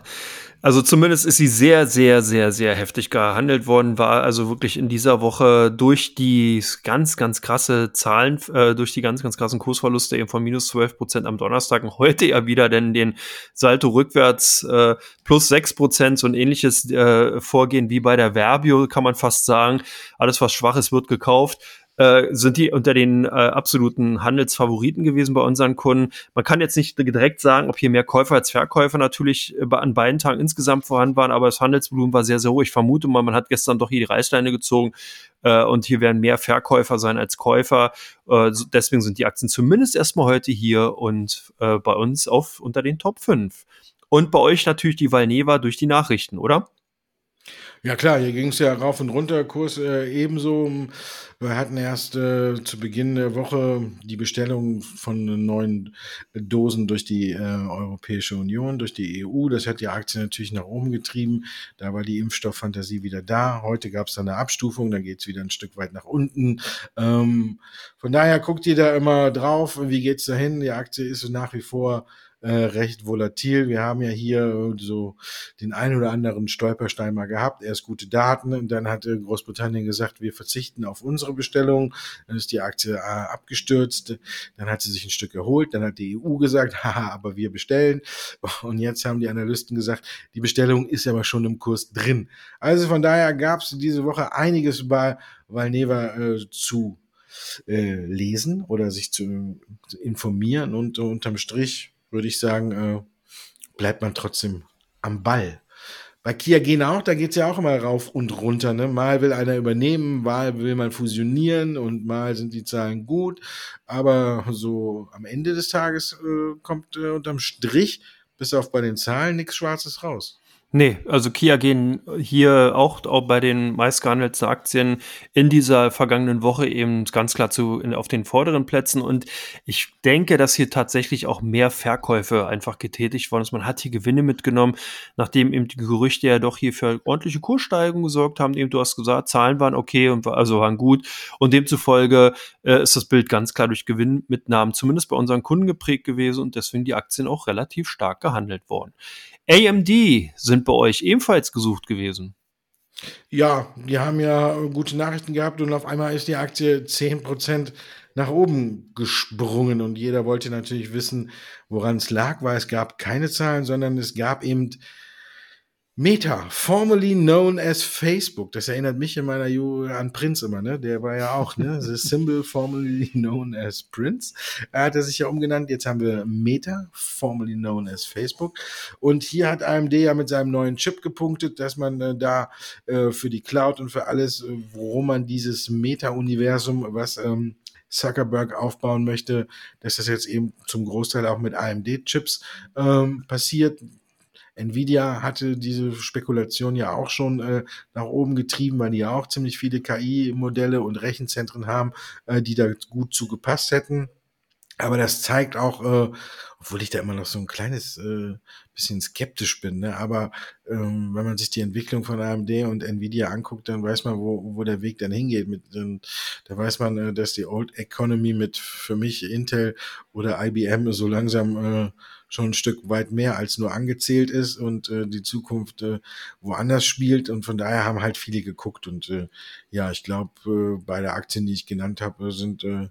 also zumindest ist sie sehr, sehr, sehr, sehr heftig gehandelt worden, war also wirklich in dieser Woche durch die ganz, ganz krasse Zahlen, äh, durch die ganz, ganz krassen Kursverluste eben von minus 12 Prozent am Donnerstag und <laughs> heute ja wieder denn den Salto rückwärts äh, plus 6 Prozent, so ein ähnliches äh, Vorgehen wie bei der Verbio, kann man fast sagen. Alles, was schwach ist, wird gekauft äh, sind die unter den äh, absoluten Handelsfavoriten gewesen bei unseren Kunden. Man kann jetzt nicht direkt sagen, ob hier mehr Käufer als Verkäufer natürlich äh, an beiden Tagen insgesamt vorhanden waren, aber das Handelsvolumen war sehr, sehr hoch. Ich vermute mal, man hat gestern doch hier die Reißleine gezogen äh, und hier werden mehr Verkäufer sein als Käufer. Äh, deswegen sind die Aktien zumindest erstmal heute hier und äh, bei uns auf unter den Top 5. Und bei euch natürlich die Valneva durch die Nachrichten, oder? Ja klar, hier ging es ja rauf und runter, Kurs äh, ebenso. Wir hatten erst äh, zu Beginn der Woche die Bestellung von neuen Dosen durch die äh, Europäische Union, durch die EU. Das hat die Aktie natürlich nach oben getrieben. Da war die Impfstofffantasie wieder da. Heute gab es dann eine Abstufung, dann geht es wieder ein Stück weit nach unten. Ähm, von daher guckt ihr da immer drauf, wie geht's dahin? Die Aktie ist nach wie vor äh, recht volatil. Wir haben ja hier so den einen oder anderen Stolperstein mal gehabt. Erst gute Daten und dann hat Großbritannien gesagt, wir verzichten auf unsere Bestellung. Dann ist die Aktie äh, abgestürzt. Dann hat sie sich ein Stück erholt. Dann hat die EU gesagt, <laughs> haha, aber wir bestellen. Und jetzt haben die Analysten gesagt, die Bestellung ist aber schon im Kurs drin. Also von daher gab es diese Woche einiges bei Valneva äh, zu äh, lesen oder sich zu, informieren und äh, unterm Strich würde ich sagen, äh, bleibt man trotzdem am Ball. Bei Kia gehen auch, da geht es ja auch immer rauf und runter. Ne? Mal will einer übernehmen, mal will man fusionieren und mal sind die Zahlen gut. Aber so am Ende des Tages äh, kommt äh, unterm Strich, bis auf bei den Zahlen, nichts Schwarzes raus. Nee, also Kia gehen hier auch, auch bei den meistgehandelten Aktien in dieser vergangenen Woche eben ganz klar zu, in, auf den vorderen Plätzen. Und ich denke, dass hier tatsächlich auch mehr Verkäufe einfach getätigt worden ist. Man hat hier Gewinne mitgenommen, nachdem eben die Gerüchte ja doch hier für ordentliche Kurssteigerungen gesorgt haben. Eben, du hast gesagt, Zahlen waren okay und also waren gut. Und demzufolge äh, ist das Bild ganz klar durch Gewinnmitnahmen zumindest bei unseren Kunden geprägt gewesen und deswegen die Aktien auch relativ stark gehandelt worden. AMD sind bei euch ebenfalls gesucht gewesen. Ja, die haben ja gute Nachrichten gehabt und auf einmal ist die Aktie 10% nach oben gesprungen und jeder wollte natürlich wissen, woran es lag, weil es gab keine Zahlen, sondern es gab eben Meta, formerly known as Facebook. Das erinnert mich in meiner Jugend an Prince immer, ne? Der war ja auch, ne? The symbol formerly known as Prince. Er hat er sich ja umgenannt. Jetzt haben wir Meta, formerly known as Facebook. Und hier hat AMD ja mit seinem neuen Chip gepunktet, dass man äh, da äh, für die Cloud und für alles, äh, worum man dieses Meta-Universum, was ähm, Zuckerberg aufbauen möchte, dass das jetzt eben zum Großteil auch mit AMD-Chips ähm, passiert. Nvidia hatte diese Spekulation ja auch schon äh, nach oben getrieben, weil die ja auch ziemlich viele KI-Modelle und Rechenzentren haben, äh, die da gut zugepasst hätten. Aber das zeigt auch, äh, obwohl ich da immer noch so ein kleines äh, bisschen skeptisch bin, ne? aber ähm, wenn man sich die Entwicklung von AMD und Nvidia anguckt, dann weiß man, wo, wo der Weg dann hingeht. Mit, ähm, da weiß man, äh, dass die Old Economy mit für mich Intel oder IBM so langsam äh, schon ein Stück weit mehr als nur angezählt ist und äh, die Zukunft äh, woanders spielt. Und von daher haben halt viele geguckt. Und äh, ja, ich glaube, äh, bei der Aktien, die ich genannt habe, sind äh,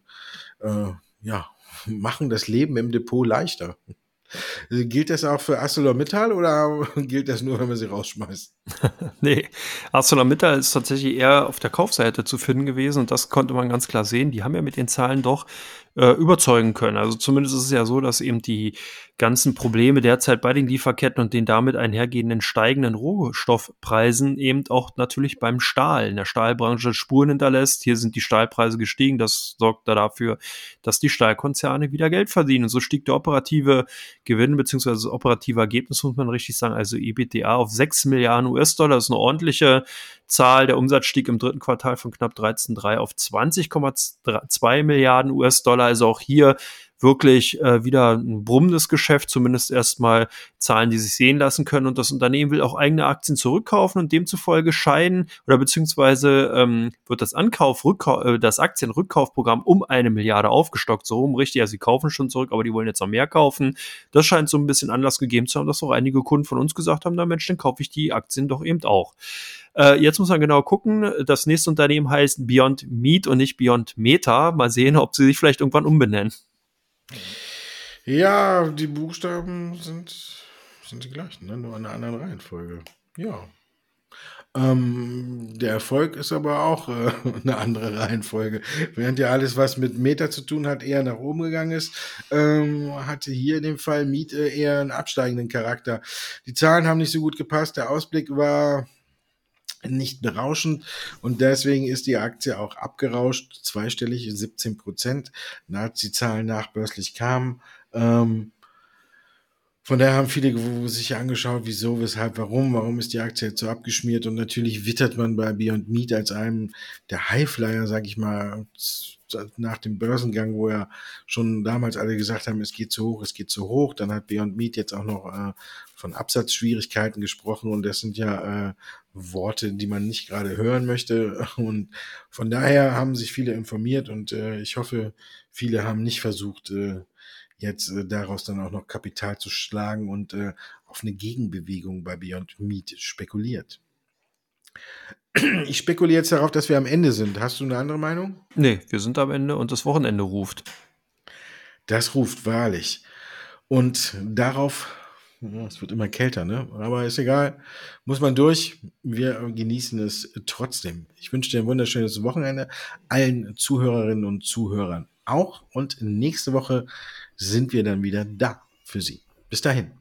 äh, ja, <laughs> machen das Leben im Depot leichter. Äh, gilt das auch für ArcelorMittal oder <laughs> gilt das nur, wenn man sie rausschmeißt? <laughs> nee, ArcelorMittal ist tatsächlich eher auf der Kaufseite zu finden gewesen und das konnte man ganz klar sehen. Die haben ja mit den Zahlen doch äh, überzeugen können. Also zumindest ist es ja so, dass eben die ganzen Probleme derzeit bei den Lieferketten und den damit einhergehenden steigenden Rohstoffpreisen eben auch natürlich beim Stahl in der Stahlbranche Spuren hinterlässt. Hier sind die Stahlpreise gestiegen. Das sorgt da dafür, dass die Stahlkonzerne wieder Geld verdienen. Und so stieg der operative Gewinn bzw. das operative Ergebnis, muss man richtig sagen, also EBITDA auf 6 Milliarden US-Dollar. Das ist eine ordentliche Zahl. Der Umsatz stieg im dritten Quartal von knapp 13,3 auf 20,2 Milliarden US-Dollar. Also auch hier wirklich äh, wieder ein brummendes Geschäft, zumindest erstmal Zahlen, die sich sehen lassen können. Und das Unternehmen will auch eigene Aktien zurückkaufen und demzufolge scheiden oder beziehungsweise ähm, wird das Ankauf, Rückkau äh, das Aktienrückkaufprogramm um eine Milliarde aufgestockt. So rum richtig, also sie kaufen schon zurück, aber die wollen jetzt noch mehr kaufen. Das scheint so ein bisschen Anlass gegeben zu haben, dass auch einige Kunden von uns gesagt haben, na Mensch, dann kaufe ich die Aktien doch eben auch. Äh, jetzt muss man genau gucken. Das nächste Unternehmen heißt Beyond Meat und nicht Beyond Meta. Mal sehen, ob sie sich vielleicht irgendwann umbenennen. Ja, die Buchstaben sind, sind die gleichen, ne? nur in einer anderen Reihenfolge. Ja. Ähm, der Erfolg ist aber auch äh, <laughs> eine andere Reihenfolge. Während ja alles, was mit Meta zu tun hat, eher nach oben gegangen ist, ähm, hatte hier in dem Fall Miete eher einen absteigenden Charakter. Die Zahlen haben nicht so gut gepasst. Der Ausblick war nicht berauschend und deswegen ist die Aktie auch abgerauscht, zweistellig 17 Prozent, als die Zahlen nachbörslich kamen. Ähm, von daher haben viele sich angeschaut, wieso, weshalb, warum, warum ist die Aktie jetzt so abgeschmiert? Und natürlich wittert man bei Beyond Meat als einem der Highflyer, sag ich mal, nach dem Börsengang, wo ja schon damals alle gesagt haben, es geht zu hoch, es geht zu hoch, dann hat Beyond Meat jetzt auch noch äh, von Absatzschwierigkeiten gesprochen. Und das sind ja äh, Worte, die man nicht gerade hören möchte. <laughs> Und von daher haben sich viele informiert. Und äh, ich hoffe, viele haben nicht versucht, äh, jetzt äh, daraus dann auch noch Kapital zu schlagen und äh, auf eine Gegenbewegung bei Beyond Meat spekuliert. Ich spekuliere jetzt darauf, dass wir am Ende sind. Hast du eine andere Meinung? Nee, wir sind am Ende und das Wochenende ruft. Das ruft wahrlich. Und darauf es wird immer kälter, ne? Aber ist egal. Muss man durch. Wir genießen es trotzdem. Ich wünsche dir ein wunderschönes Wochenende. Allen Zuhörerinnen und Zuhörern auch. Und nächste Woche sind wir dann wieder da für Sie. Bis dahin.